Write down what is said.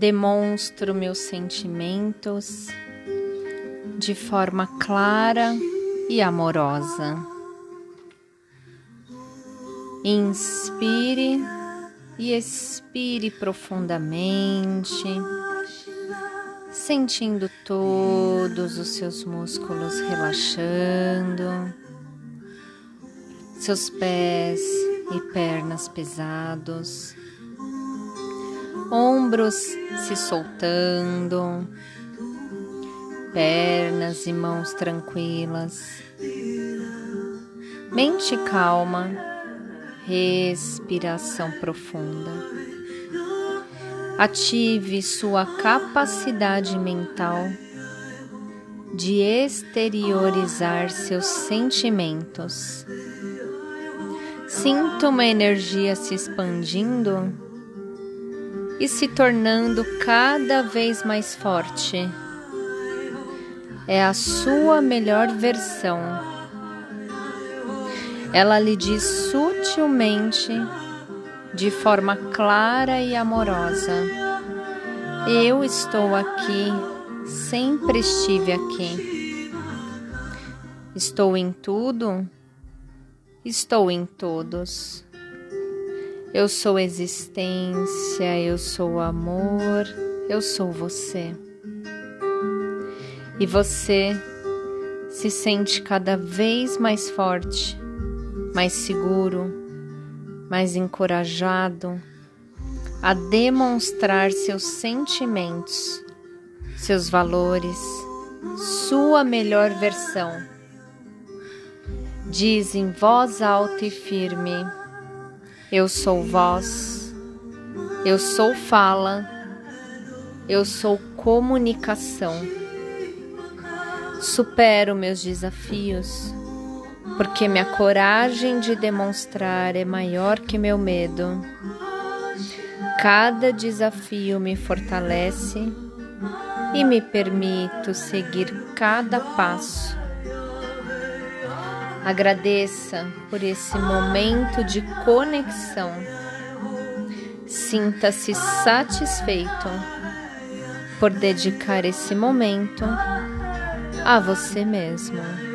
Demonstro meus sentimentos de forma clara e amorosa. Inspire e expire profundamente, sentindo todos os seus músculos relaxando, seus pés e pernas pesados, ombros se soltando, pernas e mãos tranquilas, mente calma, respiração profunda. Ative sua capacidade mental de exteriorizar seus sentimentos. Sinta uma energia se expandindo e se tornando cada vez mais forte. É a sua melhor versão. Ela lhe diz sutilmente, de forma clara e amorosa: Eu estou aqui, sempre estive aqui. Estou em tudo Estou em todos. Eu sou existência, eu sou amor, eu sou você. E você se sente cada vez mais forte, mais seguro, mais encorajado a demonstrar seus sentimentos, seus valores, sua melhor versão Diz em voz alta e firme: Eu sou voz, eu sou fala, eu sou comunicação. Supero meus desafios, porque minha coragem de demonstrar é maior que meu medo. Cada desafio me fortalece e me permito seguir cada passo Agradeça por esse momento de conexão. Sinta-se satisfeito por dedicar esse momento a você mesmo.